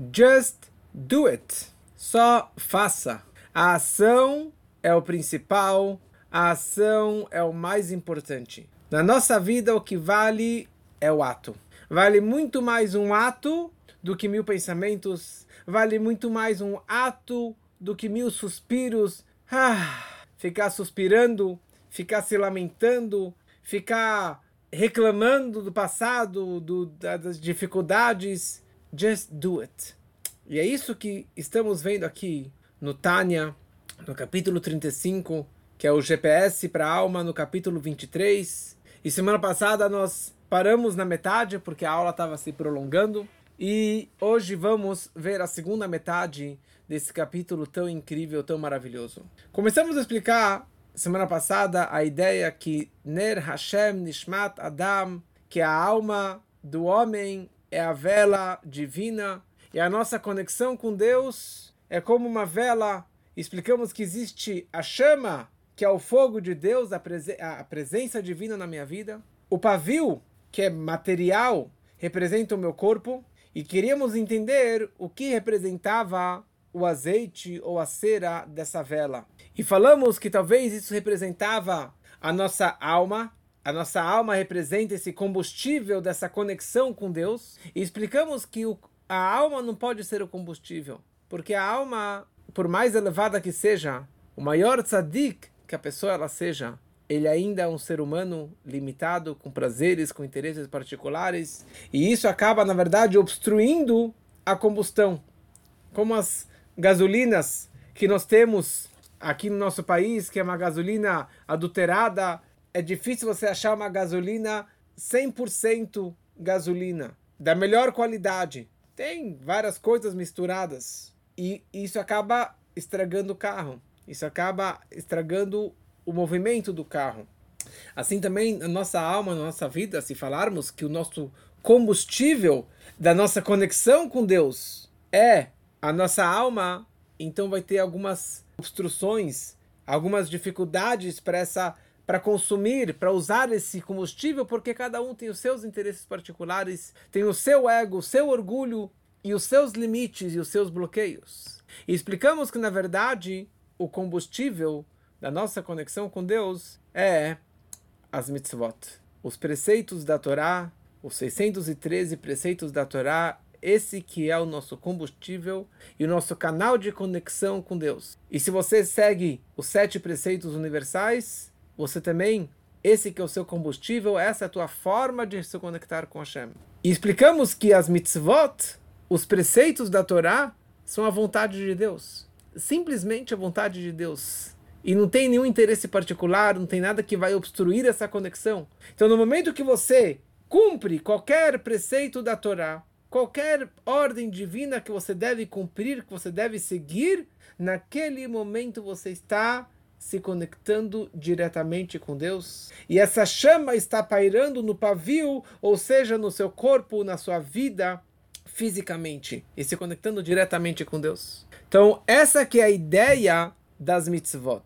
Just do it. Só faça. A ação é o principal, a ação é o mais importante. Na nossa vida, o que vale é o ato. Vale muito mais um ato do que mil pensamentos, vale muito mais um ato do que mil suspiros. Ah, ficar suspirando, ficar se lamentando, ficar reclamando do passado, do, das dificuldades. Just do it. E é isso que estamos vendo aqui no Tânia, no capítulo 35, que é o GPS para a alma, no capítulo 23. E semana passada nós paramos na metade porque a aula estava se prolongando. E hoje vamos ver a segunda metade desse capítulo tão incrível, tão maravilhoso. Começamos a explicar semana passada a ideia que Ner Hashem Nishmat Adam, que a alma do homem é a vela divina e a nossa conexão com Deus é como uma vela. Explicamos que existe a chama, que é o fogo de Deus, a, presen a presença divina na minha vida. O pavio, que é material, representa o meu corpo e queríamos entender o que representava o azeite ou a cera dessa vela. E falamos que talvez isso representava a nossa alma, a nossa alma representa esse combustível dessa conexão com Deus. E explicamos que o, a alma não pode ser o combustível, porque a alma, por mais elevada que seja, o maior tzadik que a pessoa ela seja, ele ainda é um ser humano limitado, com prazeres, com interesses particulares, e isso acaba, na verdade, obstruindo a combustão. Como as gasolinas que nós temos aqui no nosso país, que é uma gasolina adulterada, é difícil você achar uma gasolina 100% gasolina, da melhor qualidade. Tem várias coisas misturadas, e isso acaba estragando o carro. Isso acaba estragando o movimento do carro. Assim também na nossa alma, na nossa vida, se falarmos que o nosso combustível da nossa conexão com Deus é a nossa alma, então vai ter algumas obstruções, algumas dificuldades para essa para consumir, para usar esse combustível, porque cada um tem os seus interesses particulares, tem o seu ego, o seu orgulho e os seus limites e os seus bloqueios. E explicamos que na verdade o combustível da nossa conexão com Deus é as mitzvot, os preceitos da Torá, os 613 preceitos da Torá, esse que é o nosso combustível e o nosso canal de conexão com Deus. E se você segue os sete preceitos universais, você também, esse que é o seu combustível, essa é a tua forma de se conectar com Hashem. E explicamos que as mitzvot, os preceitos da Torá, são a vontade de Deus. Simplesmente a vontade de Deus e não tem nenhum interesse particular, não tem nada que vai obstruir essa conexão. Então, no momento que você cumpre qualquer preceito da Torá, qualquer ordem divina que você deve cumprir, que você deve seguir, naquele momento você está se conectando diretamente com Deus. E essa chama está pairando no pavio, ou seja, no seu corpo, na sua vida, fisicamente, e se conectando diretamente com Deus. Então, essa que é a ideia das mitzvot,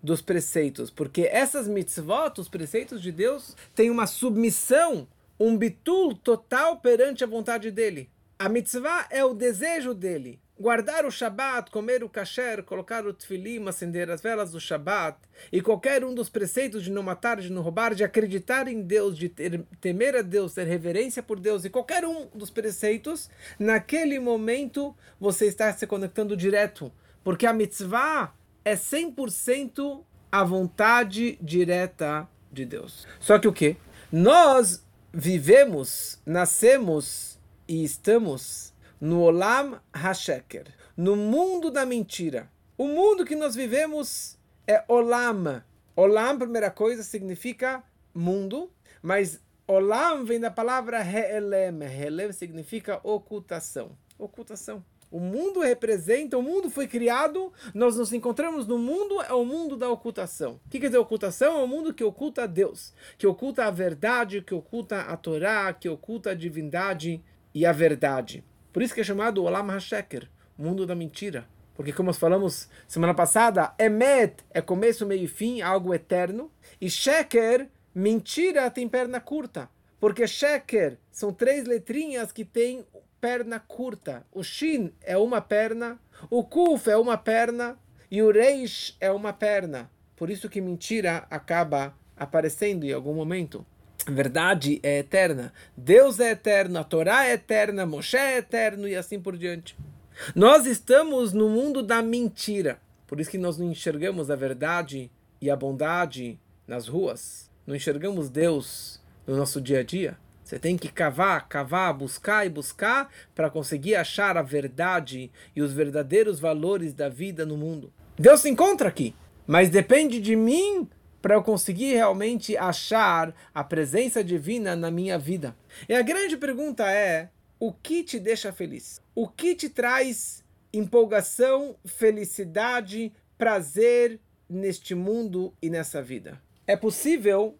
dos preceitos, porque essas mitzvot, os preceitos de Deus, têm uma submissão, um bitul total perante a vontade dele. A mitzvah é o desejo dele. Guardar o Shabat, comer o kasher, colocar o tefilim, acender as velas do Shabat, e qualquer um dos preceitos de não matar, de não roubar, de acreditar em Deus, de ter, temer a Deus, ter reverência por Deus, e qualquer um dos preceitos, naquele momento você está se conectando direto. Porque a mitzvah é 100% a vontade direta de Deus. Só que o que? Nós vivemos, nascemos e estamos no Olam HaSheker, no mundo da mentira. O mundo que nós vivemos é Olam. Olam, primeira coisa, significa mundo, mas Olam vem da palavra He'elem. He'elem significa ocultação. Ocultação. O mundo representa, o mundo foi criado, nós nos encontramos no mundo, é o mundo da ocultação. O que quer dizer ocultação? É o mundo que oculta Deus, que oculta a verdade, que oculta a Torá, que oculta a divindade e a verdade. Por isso que é chamado Olam HaSheker, mundo da mentira. Porque como nós falamos semana passada, Emet é começo, meio e fim, algo eterno. E Sheker, mentira, tem perna curta. Porque Sheker são três letrinhas que têm perna curta. O Shin é uma perna, o Kuf é uma perna e o Reish é uma perna. Por isso que mentira acaba aparecendo em algum momento. Verdade é eterna. Deus é eterno, a Torá é eterna, Moshe é eterno e assim por diante. Nós estamos no mundo da mentira. Por isso que nós não enxergamos a verdade e a bondade nas ruas. Não enxergamos Deus no nosso dia a dia. Você tem que cavar, cavar, buscar e buscar para conseguir achar a verdade e os verdadeiros valores da vida no mundo. Deus se encontra aqui, mas depende de mim para eu conseguir realmente achar a presença divina na minha vida. E a grande pergunta é: o que te deixa feliz? O que te traz empolgação, felicidade, prazer neste mundo e nessa vida? É possível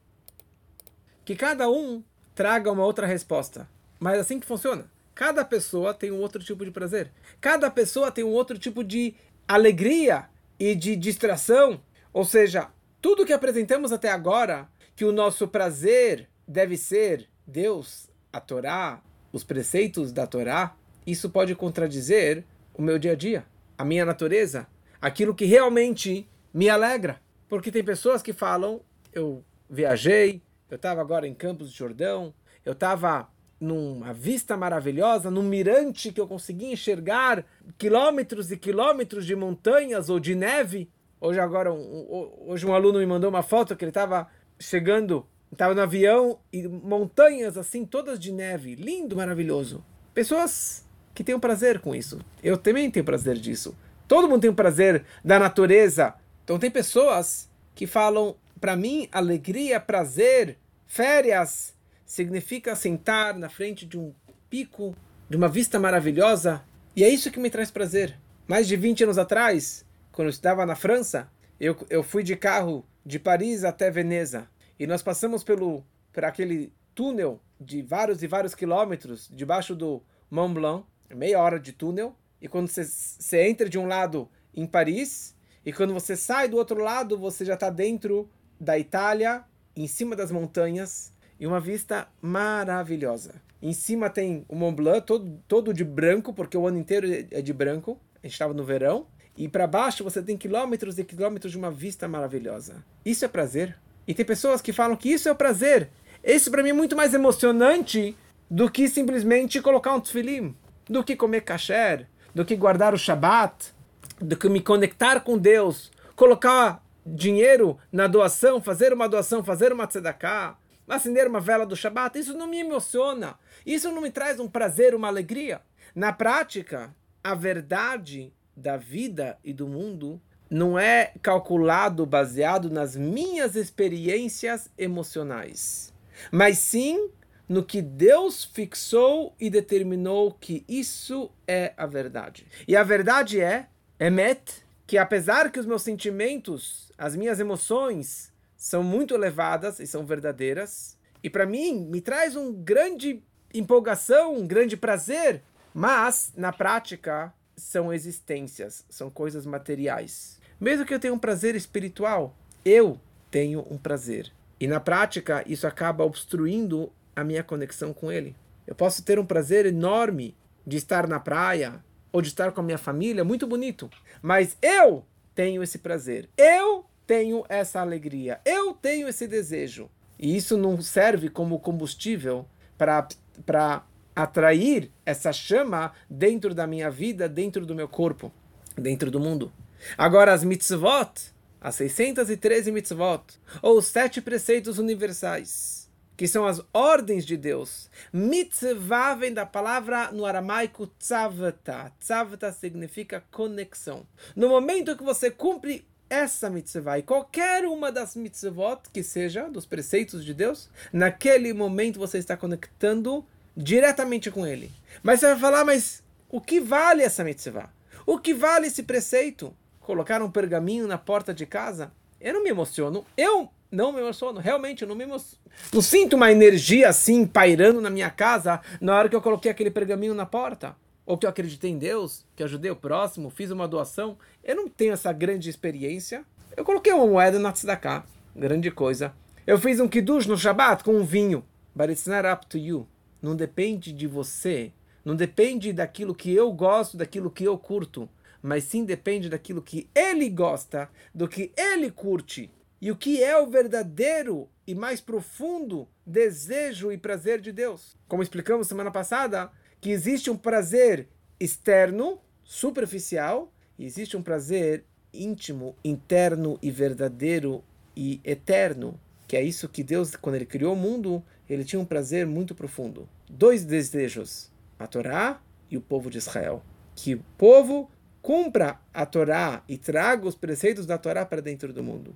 que cada um traga uma outra resposta, mas assim que funciona. Cada pessoa tem um outro tipo de prazer. Cada pessoa tem um outro tipo de alegria e de distração. Ou seja, tudo que apresentamos até agora, que o nosso prazer deve ser Deus, a Torá, os preceitos da Torá, isso pode contradizer o meu dia a dia, a minha natureza, aquilo que realmente me alegra. Porque tem pessoas que falam, eu viajei, eu estava agora em Campos de Jordão, eu estava numa vista maravilhosa, num mirante que eu conseguia enxergar quilômetros e quilômetros de montanhas ou de neve, Hoje agora, um, hoje um aluno me mandou uma foto que ele estava chegando, estava no avião e montanhas assim, todas de neve, lindo, maravilhoso. Pessoas que têm um prazer com isso. Eu também tenho prazer disso. Todo mundo tem um prazer da natureza. Então tem pessoas que falam, para mim, alegria, prazer, férias, significa sentar na frente de um pico, de uma vista maravilhosa. E é isso que me traz prazer. Mais de 20 anos atrás, quando eu estava na França, eu, eu fui de carro de Paris até Veneza. E nós passamos pelo por aquele túnel de vários e vários quilômetros debaixo do Mont Blanc, meia hora de túnel. E quando você, entra de um lado em Paris, e quando você sai do outro lado, você já está dentro da Itália, em cima das montanhas, e uma vista maravilhosa. Em cima tem o Mont Blanc, todo, todo de branco, porque o ano inteiro é de branco. A gente estava no verão. E para baixo você tem quilômetros e quilômetros de uma vista maravilhosa. Isso é prazer. E tem pessoas que falam que isso é o prazer. Esse para mim é muito mais emocionante do que simplesmente colocar um tefilim, do que comer kasher, do que guardar o Shabat, do que me conectar com Deus, colocar dinheiro na doação, fazer uma doação, fazer uma tzedakah, acender uma vela do Shabat. Isso não me emociona. Isso não me traz um prazer, uma alegria. Na prática, a verdade da vida e do mundo não é calculado baseado nas minhas experiências emocionais, mas sim no que Deus fixou e determinou que isso é a verdade. E a verdade é, Emet, que apesar que os meus sentimentos, as minhas emoções são muito elevadas e são verdadeiras, e para mim me traz um grande empolgação, um grande prazer, mas na prática são existências, são coisas materiais. Mesmo que eu tenha um prazer espiritual, eu tenho um prazer. E na prática, isso acaba obstruindo a minha conexão com ele. Eu posso ter um prazer enorme de estar na praia ou de estar com a minha família, muito bonito. Mas eu tenho esse prazer. Eu tenho essa alegria. Eu tenho esse desejo. E isso não serve como combustível para atrair essa chama dentro da minha vida, dentro do meu corpo, dentro do mundo. Agora, as mitzvot, as 613 mitzvot, ou os sete preceitos universais, que são as ordens de Deus. Mitzvah vem da palavra no aramaico tzavta. Tzavta significa conexão. No momento que você cumpre essa mitzvah e qualquer uma das mitzvot que seja dos preceitos de Deus, naquele momento você está conectando diretamente com ele. Mas você vai falar, mas o que vale essa mitzvah? O que vale esse preceito? Colocar um pergaminho na porta de casa? Eu não me emociono. Eu não me emociono. Realmente, eu não me emociono. Não sinto uma energia assim pairando na minha casa na hora que eu coloquei aquele pergaminho na porta. Ou que eu acreditei em Deus, que ajudei o próximo, fiz uma doação. Eu não tenho essa grande experiência. Eu coloquei uma moeda na tzedakah. Grande coisa. Eu fiz um kiddush no Shabbat com um vinho. But it's not up to you. Não depende de você não depende daquilo que eu gosto, daquilo que eu curto, mas sim depende daquilo que ele gosta, do que ele curte e o que é o verdadeiro e mais profundo desejo e prazer de Deus. Como explicamos semana passada, que existe um prazer externo, superficial, e existe um prazer íntimo, interno e verdadeiro e eterno, que é isso que Deus, quando ele criou o mundo, ele tinha um prazer muito profundo. Dois desejos: a Torá e o povo de Israel. Que o povo cumpra a Torá e traga os preceitos da Torá para dentro do mundo.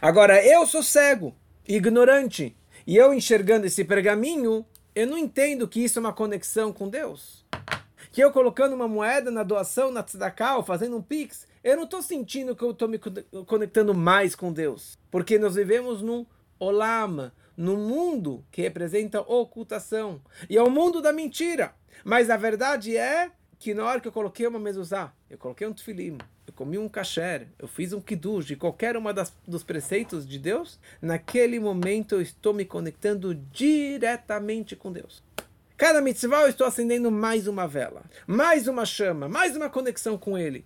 Agora, eu sou cego, ignorante, e eu enxergando esse pergaminho, eu não entendo que isso é uma conexão com Deus. Que eu colocando uma moeda na doação, na tzedakah, ou fazendo um pix, eu não estou sentindo que eu estou me conectando mais com Deus. Porque nós vivemos num olam, no mundo que representa ocultação. E é o mundo da mentira. Mas a verdade é que na hora que eu coloquei uma mezuzá, eu coloquei um tefilim, eu comi um kasher, eu fiz um kiddush de qualquer uma das, dos preceitos de Deus, naquele momento eu estou me conectando diretamente com Deus. Cada mitzvah eu estou acendendo mais uma vela, mais uma chama, mais uma conexão com Ele.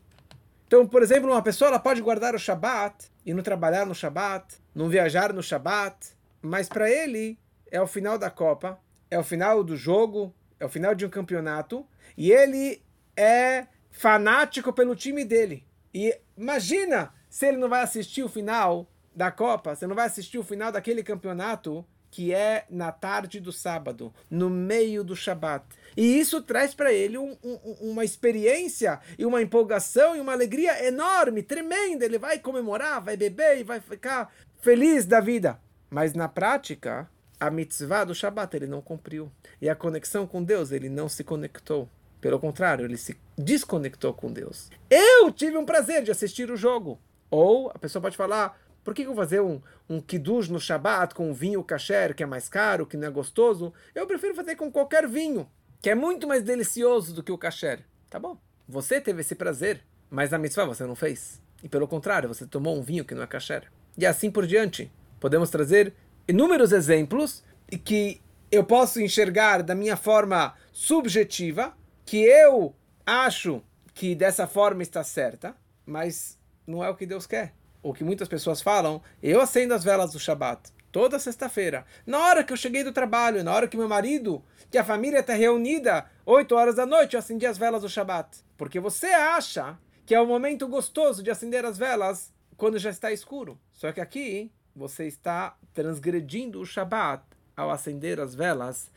Então, por exemplo, uma pessoa ela pode guardar o Shabat e não trabalhar no Shabat, não viajar no Shabat, mas para ele é o final da Copa, é o final do jogo, é o final de um campeonato, e ele é fanático pelo time dele. E imagina se ele não vai assistir o final da Copa, você não vai assistir o final daquele campeonato que é na tarde do sábado, no meio do Shabat. E isso traz para ele um, um, uma experiência e uma empolgação e uma alegria enorme, tremenda. Ele vai comemorar, vai beber e vai ficar feliz da vida. Mas na prática, a mitzvah do Shabat ele não cumpriu. E a conexão com Deus, ele não se conectou. Pelo contrário, ele se desconectou com Deus. Eu tive um prazer de assistir o jogo. Ou a pessoa pode falar, por que eu vou fazer um, um kiddush no Shabat com um vinho kasher, que é mais caro, que não é gostoso? Eu prefiro fazer com qualquer vinho, que é muito mais delicioso do que o kasher. Tá bom, você teve esse prazer, mas a mitzvah você não fez. E pelo contrário, você tomou um vinho que não é kasher. E assim por diante podemos trazer inúmeros exemplos que eu posso enxergar da minha forma subjetiva, que eu acho que dessa forma está certa, mas não é o que Deus quer. O que muitas pessoas falam, eu acendo as velas do Shabat toda sexta-feira. Na hora que eu cheguei do trabalho, na hora que meu marido, que a família está reunida, 8 horas da noite, eu acendi as velas do Shabat. Porque você acha que é o momento gostoso de acender as velas quando já está escuro. Só que aqui você está transgredindo o Shabat ao acender as velas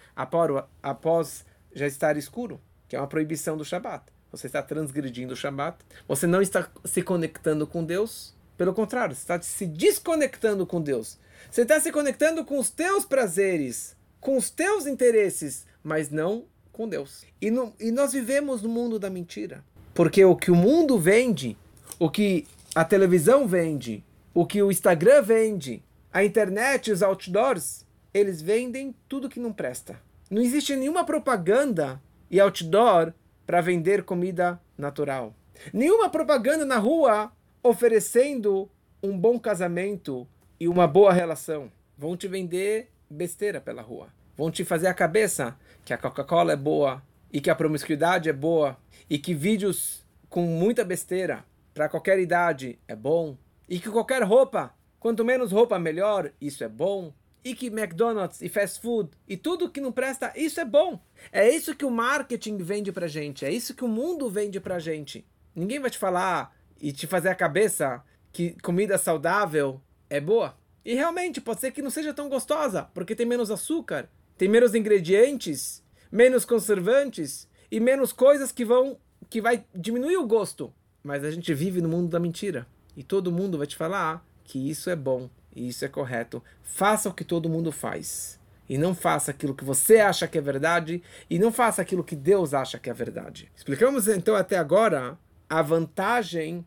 após já estar escuro, que é uma proibição do Shabat. Você está transgredindo o Shabat, você não está se conectando com Deus, pelo contrário, você está se desconectando com Deus. Você está se conectando com os teus prazeres, com os teus interesses, mas não com Deus. E, no, e nós vivemos no mundo da mentira. Porque o que o mundo vende, o que a televisão vende, o que o Instagram vende, a internet, os outdoors, eles vendem tudo que não presta. Não existe nenhuma propaganda e outdoor para vender comida natural. Nenhuma propaganda na rua oferecendo um bom casamento e uma boa relação. Vão te vender besteira pela rua. Vão te fazer a cabeça que a Coca-Cola é boa e que a promiscuidade é boa e que vídeos com muita besteira para qualquer idade é bom e que qualquer roupa, quanto menos roupa melhor, isso é bom. E que McDonald's e fast food e tudo que não presta, isso é bom. É isso que o marketing vende pra gente, é isso que o mundo vende pra gente. Ninguém vai te falar e te fazer a cabeça que comida saudável é boa. E realmente, pode ser que não seja tão gostosa, porque tem menos açúcar, tem menos ingredientes, menos conservantes e menos coisas que vão que vai diminuir o gosto. Mas a gente vive no mundo da mentira. E todo mundo vai te falar que isso é bom e isso é correto. Faça o que todo mundo faz. E não faça aquilo que você acha que é verdade e não faça aquilo que Deus acha que é verdade. Explicamos então até agora a vantagem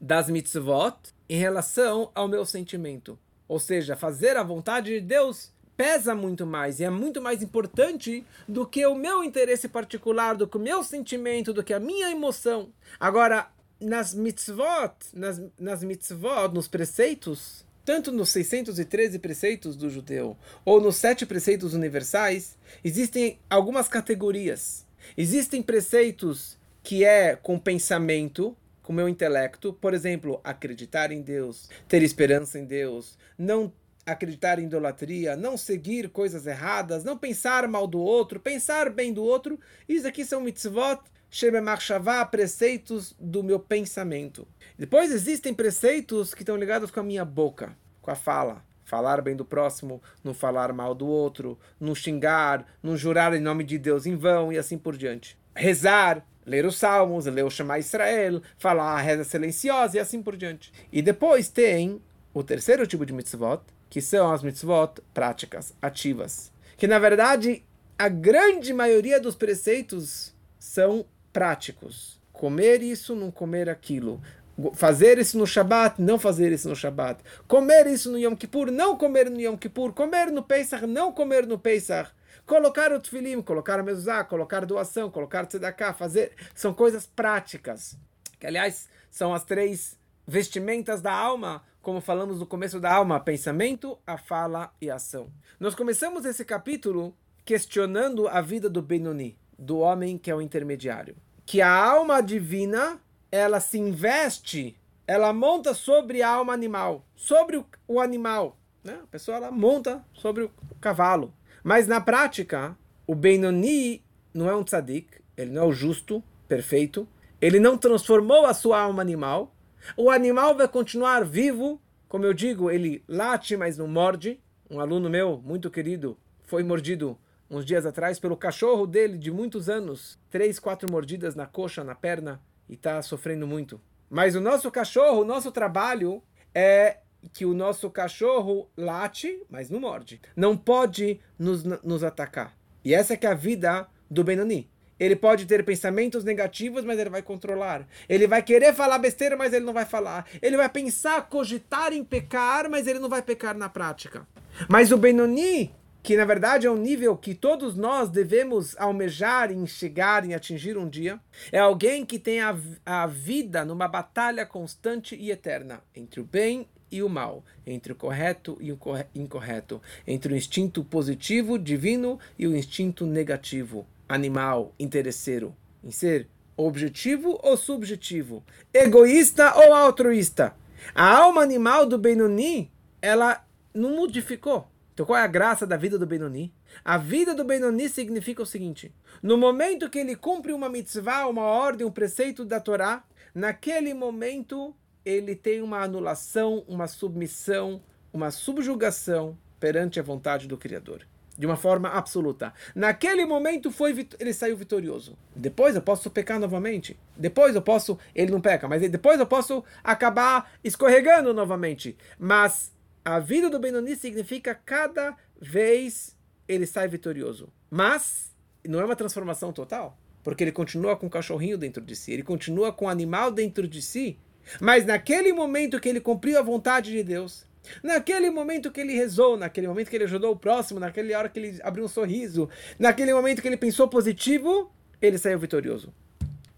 das mitzvot em relação ao meu sentimento. Ou seja, fazer a vontade de Deus pesa muito mais e é muito mais importante do que o meu interesse particular, do que o meu sentimento, do que a minha emoção. Agora, nas mitzvot, nas, nas mitzvot, nos preceitos, tanto nos 613 preceitos do judeu ou nos sete preceitos universais, existem algumas categorias. Existem preceitos que é com pensamento, com meu intelecto, por exemplo, acreditar em Deus, ter esperança em Deus, não acreditar em idolatria, não seguir coisas erradas, não pensar mal do outro, pensar bem do outro. Isso aqui são mitzvot, shememachshavá, preceitos do meu pensamento. Depois existem preceitos que estão ligados com a minha boca, com a fala. Falar bem do próximo, não falar mal do outro, não xingar, não jurar em nome de Deus em vão e assim por diante. Rezar, ler os salmos, ler o Shema Israel, falar a reza silenciosa e assim por diante. E depois tem o terceiro tipo de mitzvot, que são as mitzvot práticas, ativas. Que na verdade, a grande maioria dos preceitos são práticos. Comer isso, não comer aquilo fazer isso no Shabat, não fazer isso no Shabat. Comer isso no Yom Kippur, não comer no Yom Kippur. Comer no Pesach, não comer no Pesach. Colocar o tefilim, colocar a mezuzá, colocar doação, colocar tzedakah, fazer... São coisas práticas. Que, aliás, são as três vestimentas da alma, como falamos no começo da alma, pensamento, a fala e a ação. Nós começamos esse capítulo questionando a vida do Benoni, do homem que é o intermediário. Que a alma divina ela se investe, ela monta sobre a alma animal, sobre o, o animal. Né? A pessoa ela monta sobre o, cavalo. Mas na prática, o Benoni não é um tzadik, ele não é o justo, perfeito. Ele não transformou a sua alma animal. O animal vai continuar vivo. Como eu digo, ele late, mas não morde. Um aluno meu, muito querido, foi mordido uns dias atrás pelo cachorro dele de muitos anos. Três, quatro mordidas na coxa, na perna e está sofrendo muito. Mas o nosso cachorro, o nosso trabalho é que o nosso cachorro late, mas não morde. Não pode nos, nos atacar. E essa é que é a vida do Benoni. Ele pode ter pensamentos negativos, mas ele vai controlar. Ele vai querer falar besteira, mas ele não vai falar. Ele vai pensar, cogitar em pecar, mas ele não vai pecar na prática. Mas o Benoni, que na verdade é um nível que todos nós devemos almejar em chegar, em atingir um dia. É alguém que tem a, a vida numa batalha constante e eterna entre o bem e o mal, entre o correto e o incorreto, entre o instinto positivo, divino, e o instinto negativo, animal, interesseiro, em ser objetivo ou subjetivo, egoísta ou altruísta. A alma animal do Benoni, ela não modificou então qual é a graça da vida do Benoni? A vida do Benoni significa o seguinte: no momento que ele cumpre uma mitzvah, uma ordem, um preceito da Torá, naquele momento ele tem uma anulação, uma submissão, uma subjugação perante a vontade do Criador. De uma forma absoluta. Naquele momento foi ele saiu vitorioso. Depois eu posso pecar novamente. Depois eu posso. Ele não peca, mas depois eu posso acabar escorregando novamente. Mas a vida do Benoni significa cada vez ele sai vitorioso. Mas não é uma transformação total, porque ele continua com o cachorrinho dentro de si, ele continua com o animal dentro de si. Mas naquele momento que ele cumpriu a vontade de Deus, naquele momento que ele rezou, naquele momento que ele ajudou o próximo, naquela hora que ele abriu um sorriso, naquele momento que ele pensou positivo, ele saiu vitorioso.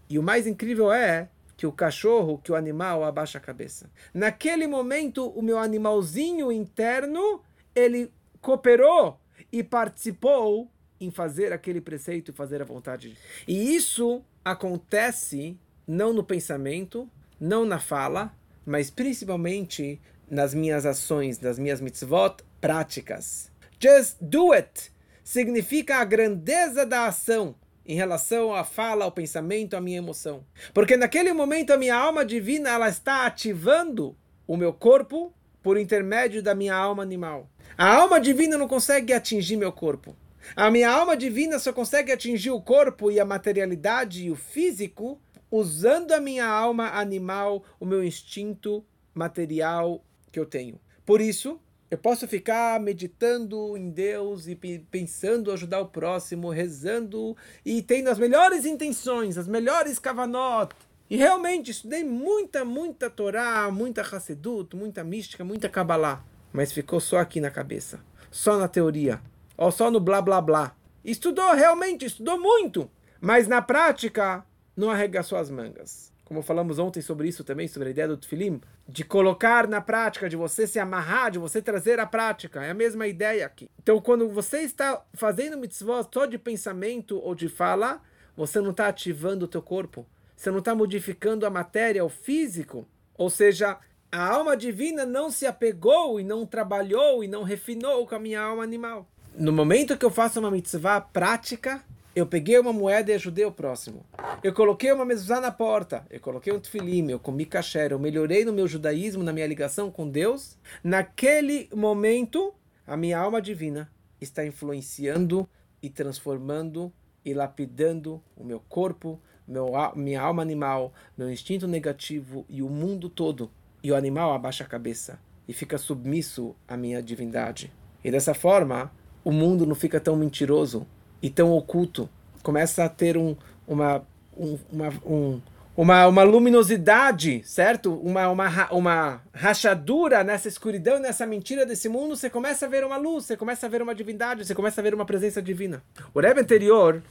E o mais incrível é que o cachorro, que o animal abaixa a cabeça. Naquele momento, o meu animalzinho interno, ele cooperou e participou em fazer aquele preceito e fazer a vontade. E isso acontece não no pensamento, não na fala, mas principalmente nas minhas ações, nas minhas mitzvot práticas. Just do it significa a grandeza da ação em relação à fala, ao pensamento, à minha emoção. Porque naquele momento a minha alma divina ela está ativando o meu corpo por intermédio da minha alma animal. A alma divina não consegue atingir meu corpo. A minha alma divina só consegue atingir o corpo e a materialidade e o físico usando a minha alma animal, o meu instinto material que eu tenho. Por isso, eu posso ficar meditando em Deus e pensando ajudar o próximo, rezando e tendo as melhores intenções, as melhores kavanot. E realmente estudei muita, muita Torá, muita Hassedut, muita mística, muita Kabbalah. Mas ficou só aqui na cabeça. Só na teoria. Ou só no blá blá blá. Estudou realmente, estudou muito. Mas na prática, não arregaçou as mangas como falamos ontem sobre isso também, sobre a ideia do tefilim, de colocar na prática, de você se amarrar, de você trazer a prática. É a mesma ideia aqui. Então, quando você está fazendo mitzvot só de pensamento ou de fala, você não está ativando o teu corpo. Você não está modificando a matéria, o físico. Ou seja, a alma divina não se apegou e não trabalhou e não refinou com a minha alma animal. No momento que eu faço uma mitzvah prática, eu peguei uma moeda e ajudei o próximo. Eu coloquei uma mezuzá na porta. Eu coloquei um tefilim, eu comi kasher. Eu melhorei no meu judaísmo, na minha ligação com Deus. Naquele momento, a minha alma divina está influenciando e transformando e lapidando o meu corpo, meu, minha alma animal, meu instinto negativo e o mundo todo. E o animal abaixa a cabeça e fica submisso à minha divindade. E dessa forma, o mundo não fica tão mentiroso e tão oculto. Começa a ter um, uma, um, uma, um, uma, uma luminosidade, certo? Uma, uma, uma rachadura nessa escuridão, nessa mentira desse mundo. Você começa a ver uma luz, você começa a ver uma divindade, você começa a ver uma presença divina. O Rebbe anterior,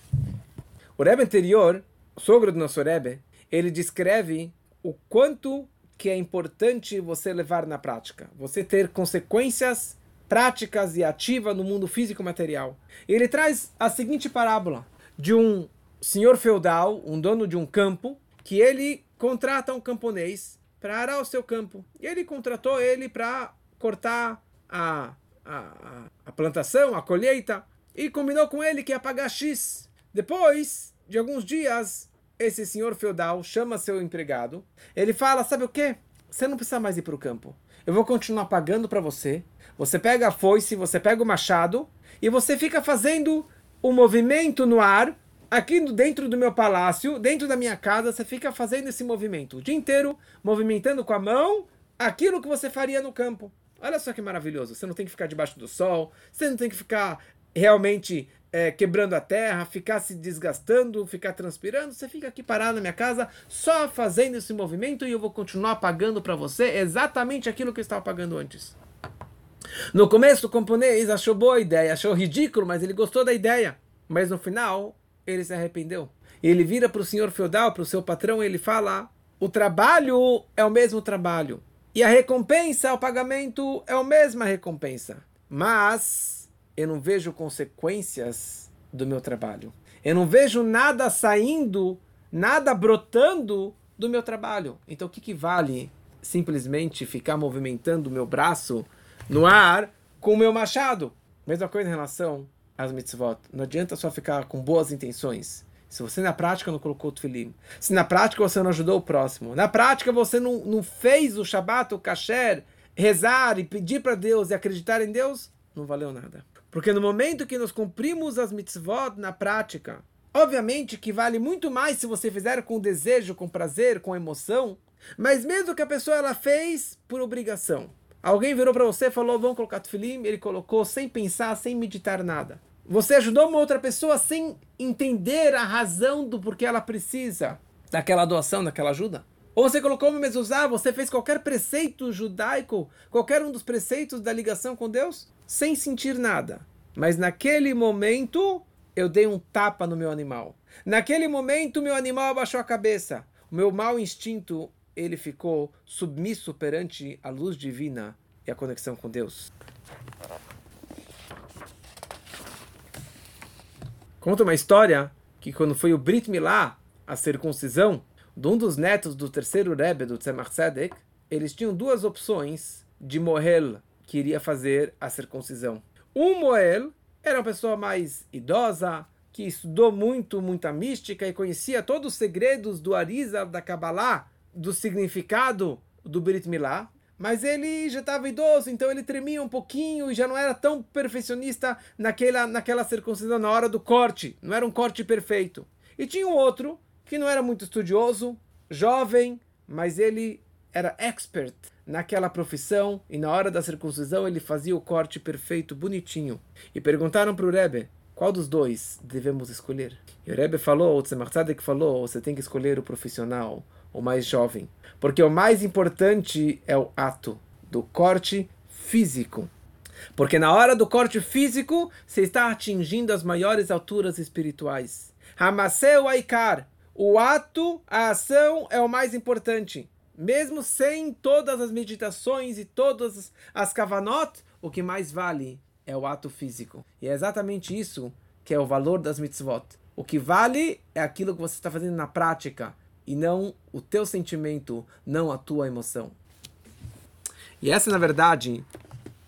o Rebbe anterior, o sogro do nosso Rebbe, ele descreve o quanto que é importante você levar na prática. Você ter consequências práticas e ativa no mundo físico material. Ele traz a seguinte parábola de um senhor feudal, um dono de um campo, que ele contrata um camponês para arar o seu campo. E ele contratou ele para cortar a, a, a plantação, a colheita, e combinou com ele que ia pagar X. Depois de alguns dias, esse senhor feudal chama seu empregado. Ele fala: Sabe o que? Você não precisa mais ir para o campo. Eu vou continuar pagando para você você pega a foice, você pega o machado e você fica fazendo o um movimento no ar aqui dentro do meu palácio, dentro da minha casa, você fica fazendo esse movimento o dia inteiro, movimentando com a mão aquilo que você faria no campo. Olha só que maravilhoso. Você não tem que ficar debaixo do sol, você não tem que ficar realmente é, quebrando a terra, ficar se desgastando, ficar transpirando. Você fica aqui parado na minha casa, só fazendo esse movimento e eu vou continuar pagando para você exatamente aquilo que eu estava pagando antes. No começo, o camponês achou boa a ideia, achou ridículo, mas ele gostou da ideia. Mas no final, ele se arrependeu. Ele vira para o senhor feudal, para o seu patrão, e ele fala: o trabalho é o mesmo trabalho. E a recompensa, o pagamento, é a mesma recompensa. Mas eu não vejo consequências do meu trabalho. Eu não vejo nada saindo, nada brotando do meu trabalho. Então o que, que vale simplesmente ficar movimentando o meu braço? No ar com o meu machado. Mesma coisa em relação às mitzvot. Não adianta só ficar com boas intenções. Se você na prática não colocou o tefilim, se na prática você não ajudou o próximo, na prática você não, não fez o Shabat, o kasher, rezar e pedir para Deus e acreditar em Deus, não valeu nada. Porque no momento que nós cumprimos as mitzvot na prática, obviamente que vale muito mais se você fizer com desejo, com prazer, com emoção, mas mesmo que a pessoa ela fez por obrigação, Alguém virou para você e falou, vamos colocar tefilim, ele colocou sem pensar, sem meditar nada. Você ajudou uma outra pessoa sem entender a razão do porquê ela precisa daquela doação, daquela ajuda. Ou você colocou uma mezuzá, você fez qualquer preceito judaico, qualquer um dos preceitos da ligação com Deus, sem sentir nada. Mas naquele momento, eu dei um tapa no meu animal. Naquele momento, meu animal abaixou a cabeça. O meu mau instinto ele ficou submisso perante a luz divina e a conexão com Deus. Conta uma história que quando foi o Brit Milá, a circuncisão, de um dos netos do terceiro Rebbe, do Tzemach Tzedek, eles tinham duas opções de Moel que iria fazer a circuncisão. Um Moel era uma pessoa mais idosa, que estudou muito, muita mística e conhecia todos os segredos do Arizal, da Kabbalah, do significado do Brit Milá, mas ele já estava idoso, então ele tremia um pouquinho e já não era tão perfeccionista naquela, naquela circuncisão, na hora do corte. Não era um corte perfeito. E tinha um outro que não era muito estudioso, jovem, mas ele era expert naquela profissão e na hora da circuncisão ele fazia o corte perfeito, bonitinho. E perguntaram para o Rebbe, qual dos dois devemos escolher? E o Rebbe falou, o Tzemach falou, você tem que escolher o profissional, o mais jovem. Porque o mais importante é o ato do corte físico. Porque na hora do corte físico, você está atingindo as maiores alturas espirituais. Hamaseu Aikar. O ato, a ação é o mais importante. Mesmo sem todas as meditações e todas as kavanot, o que mais vale é o ato físico. E é exatamente isso que é o valor das mitzvot. O que vale é aquilo que você está fazendo na prática e não o teu sentimento, não a tua emoção. E essa, na verdade,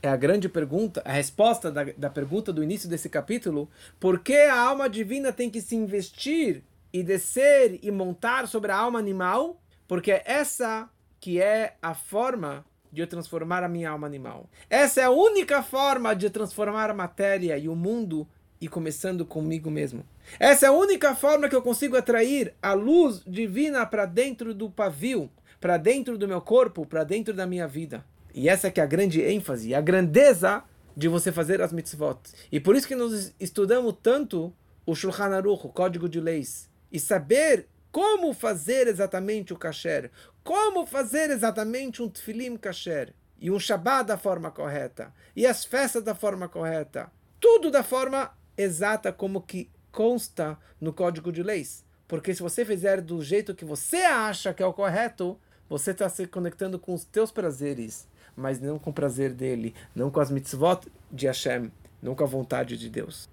é a grande pergunta, a resposta da, da pergunta do início desse capítulo: por que a alma divina tem que se investir e descer e montar sobre a alma animal? Porque essa que é a forma de eu transformar a minha alma animal. Essa é a única forma de transformar a matéria e o mundo e começando comigo mesmo. Essa é a única forma que eu consigo atrair a luz divina para dentro do pavio, para dentro do meu corpo, para dentro da minha vida. E essa é que é a grande ênfase, a grandeza de você fazer as mitzvot. E por isso que nós estudamos tanto o Shulchan Aruch, o Código de Leis, e saber como fazer exatamente o kasher, como fazer exatamente um tefilim kasher, e um Shabbat da forma correta, e as festas da forma correta, tudo da forma exata como que consta no Código de Leis. Porque se você fizer do jeito que você acha que é o correto, você está se conectando com os teus prazeres, mas não com o prazer dele, não com as mitzvot de Hashem, não com a vontade de Deus.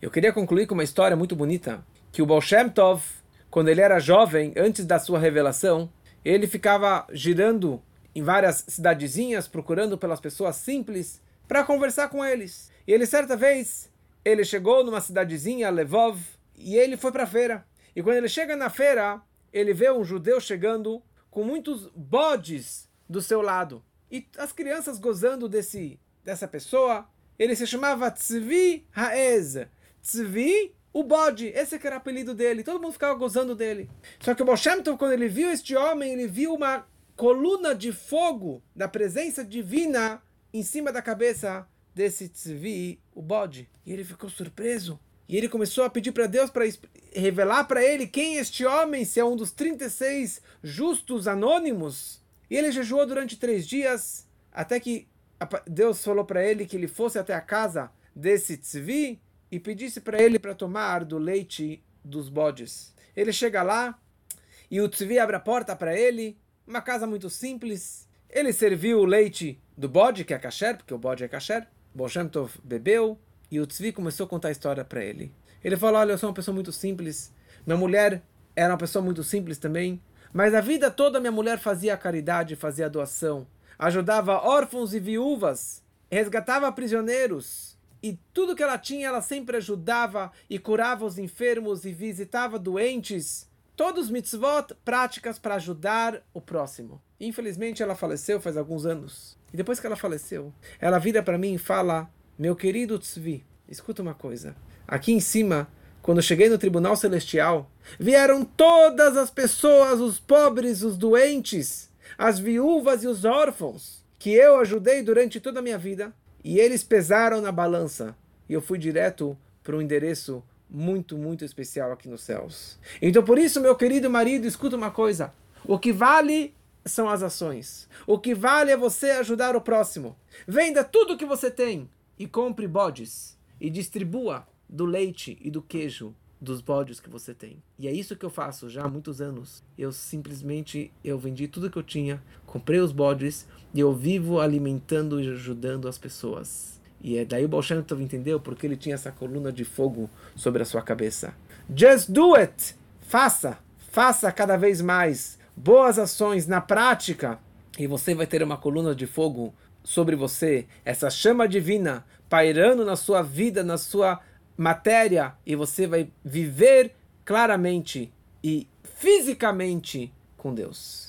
Eu queria concluir com uma história muito bonita, que o Baal Shem Tov, quando ele era jovem, antes da sua revelação, ele ficava girando em várias cidadezinhas, procurando pelas pessoas simples, para conversar com eles. E ele, certa vez, ele chegou numa cidadezinha, Levov, e ele foi para a feira. E quando ele chega na feira, ele vê um judeu chegando com muitos bodes do seu lado. E as crianças gozando desse, dessa pessoa. Ele se chamava Tzvi Haez. Tzvi, o bode. Esse que era o apelido dele. Todo mundo ficava gozando dele. Só que o Moshe quando ele viu este homem, ele viu uma coluna de fogo da presença divina em cima da cabeça desse tzvi, o bode. E ele ficou surpreso. E ele começou a pedir para Deus para revelar para ele quem este homem, se é um dos 36 justos anônimos. E ele jejuou durante três dias, até que Deus falou para ele que ele fosse até a casa desse tzvi e pedisse para ele para tomar do leite dos bodes. Ele chega lá e o tzvi abre a porta para ele, uma casa muito simples. Ele serviu o leite do bode, que é kasher, porque o bode é kasher. Bolshem Tov bebeu e o tzvi começou a contar a história para ele. Ele falou: Olha, eu sou uma pessoa muito simples. Minha mulher era uma pessoa muito simples também. Mas a vida toda minha mulher fazia caridade, fazia doação, ajudava órfãos e viúvas, resgatava prisioneiros. E tudo que ela tinha, ela sempre ajudava e curava os enfermos e visitava doentes. Todos mitzvot, práticas para ajudar o próximo. Infelizmente, ela faleceu faz alguns anos. E depois que ela faleceu, ela vira para mim e fala: Meu querido Tzvi, escuta uma coisa. Aqui em cima quando cheguei no tribunal celestial, vieram todas as pessoas, os pobres, os doentes, as viúvas e os órfãos, que eu ajudei durante toda a minha vida, e eles pesaram na balança, e eu fui direto para um endereço muito, muito especial aqui nos céus. Então, por isso, meu querido marido, escuta uma coisa: o que vale são as ações. O que vale é você ajudar o próximo. Venda tudo o que você tem e compre bodes e distribua do leite e do queijo dos bodes que você tem. E é isso que eu faço já há muitos anos. Eu simplesmente eu vendi tudo que eu tinha, comprei os bodes e eu vivo alimentando e ajudando as pessoas. E é daí o Baal Shem Tov entendeu porque ele tinha essa coluna de fogo sobre a sua cabeça. Just do it! Faça! Faça cada vez mais boas ações na prática e você vai ter uma coluna de fogo sobre você, essa chama divina pairando na sua vida, na sua matéria e você vai viver claramente e fisicamente com Deus.